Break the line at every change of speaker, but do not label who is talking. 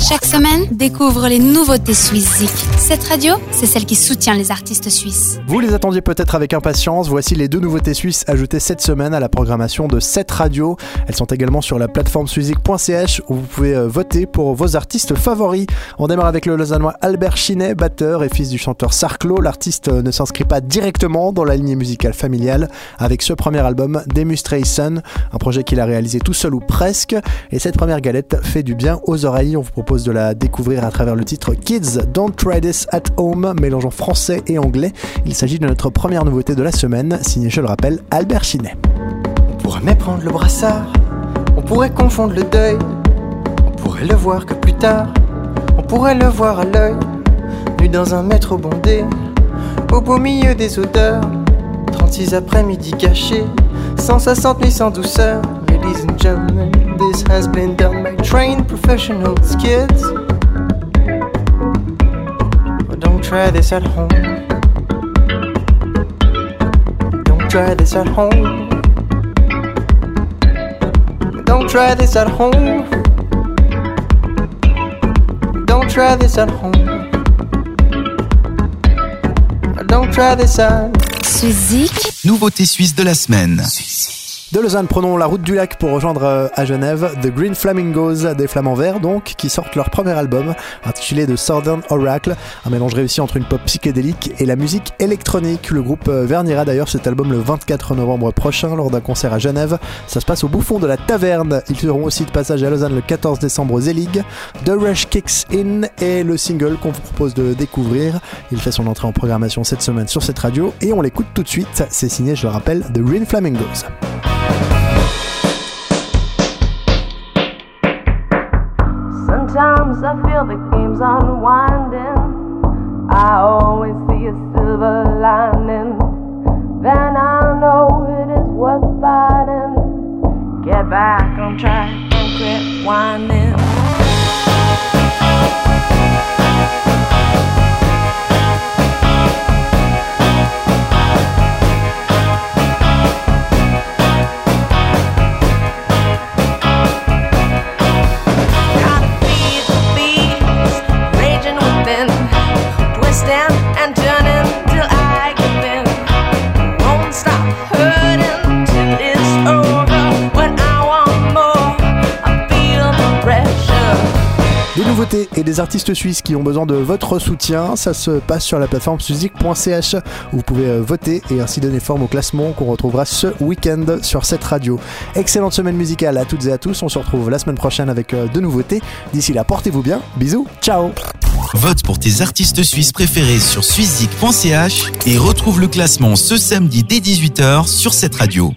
Chaque semaine, découvre les nouveautés suisses Cette radio, c'est celle qui soutient les artistes suisses.
Vous les attendiez peut-être avec impatience. Voici les deux nouveautés suisses ajoutées cette semaine à la programmation de cette radio. Elles sont également sur la plateforme suizik.ch où vous pouvez euh, voter pour vos artistes favoris. On démarre avec le Lausannois Albert Chinet, batteur et fils du chanteur Sarclo. L'artiste euh, ne s'inscrit pas directement dans la lignée musicale familiale avec ce premier album, Demonstration, un projet qu'il a réalisé tout seul ou presque. Et cette première galette fait du bien aux oreilles. On vous propose de la découvrir à travers le titre Kids Don't Try This at Home, mélangeant français et anglais. Il s'agit de notre première nouveauté de la semaine, signé, je le rappelle, Albert Chinet.
On pourrait méprendre le brassard, on pourrait confondre le deuil, on pourrait le voir que plus tard, on pourrait le voir à l'œil, nu dans un métro bondé, au beau milieu des odeurs, 36 après-midi gâchés, 160 000 sans douceur, ladies and gentlemen. This has been done by trained professionals, kids. But don't try this at home. Don't try this at home. Don't try this at home. Don't try this at home. Don't try this at.
Suizik.
Nouveauté suisse de la semaine.
De Lausanne, prenons la route du lac pour rejoindre euh, à Genève The Green Flamingos, des flamants verts donc, qui sortent leur premier album intitulé The Southern Oracle, un mélange réussi entre une pop psychédélique et la musique électronique. Le groupe euh, vernira d'ailleurs cet album le 24 novembre prochain lors d'un concert à Genève. Ça se passe au bouffon de la taverne. Ils seront aussi de passage à Lausanne le 14 décembre aux Zelig. The Rush Kicks In est le single qu'on vous propose de découvrir. Il fait son entrée en programmation cette semaine sur cette radio et on l'écoute tout de suite. C'est signé, je le rappelle, The Green Flamingos.
Sometimes I feel the game's unwinding. I always see a silver lining. Then I know it is worth fighting. Get back on track and quit whining.
Et des artistes suisses qui ont besoin de votre soutien, ça se passe sur la plateforme music.ch où vous pouvez euh, voter et ainsi donner forme au classement qu'on retrouvera ce week-end sur cette radio. Excellente semaine musicale à toutes et à tous. On se retrouve la semaine prochaine avec euh, de nouveautés. D'ici là, portez-vous bien. Bisous. Ciao.
Vote pour tes artistes suisses préférés sur suizik.ch et retrouve le classement ce samedi dès 18h sur cette radio.